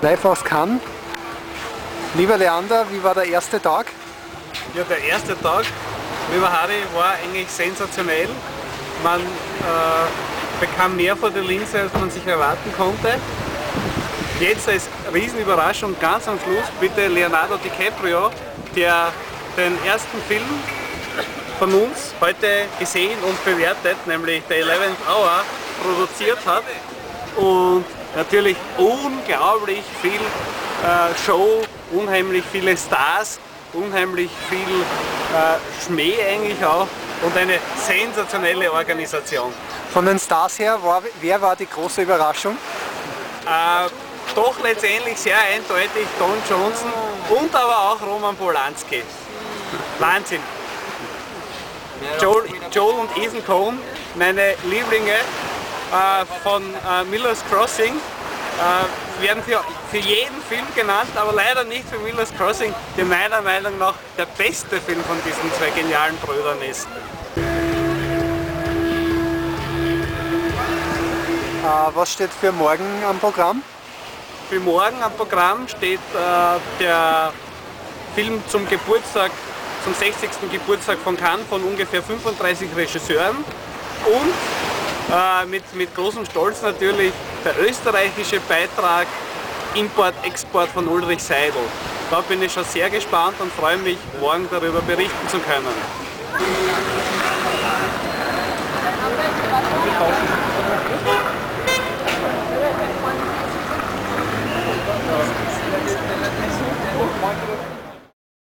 Live aus Cannes. Lieber Leander, wie war der erste Tag? Ja, der erste Tag, lieber Harry, war eigentlich sensationell. Man äh, bekam mehr vor der Linse, als man sich erwarten konnte. Jetzt als Riesenüberraschung ganz am Schluss bitte Leonardo DiCaprio, der den ersten Film von uns heute gesehen und bewertet, nämlich The 11th Hour, produziert hat. Und natürlich unglaublich viel äh, Show, unheimlich viele Stars, unheimlich viel äh, Schmäh eigentlich auch und eine sensationelle Organisation. Von den Stars her, war, wer war die große Überraschung? Äh, doch letztendlich sehr eindeutig Don Johnson und aber auch Roman Polanski. Wahnsinn. Joel, Joel und Ethan Cohn, meine Lieblinge von äh, Miller's Crossing, äh, werden für, für jeden Film genannt, aber leider nicht für Miller's Crossing, der meiner Meinung nach der beste Film von diesen zwei genialen Brüdern ist. Äh, was steht für morgen am Programm? Für morgen am Programm steht äh, der Film zum Geburtstag, zum 60. Geburtstag von Cannes von ungefähr 35 Regisseuren und äh, mit, mit großem Stolz natürlich der österreichische Beitrag Import-Export von Ulrich Seidel. Da bin ich schon sehr gespannt und freue mich, morgen darüber berichten zu können.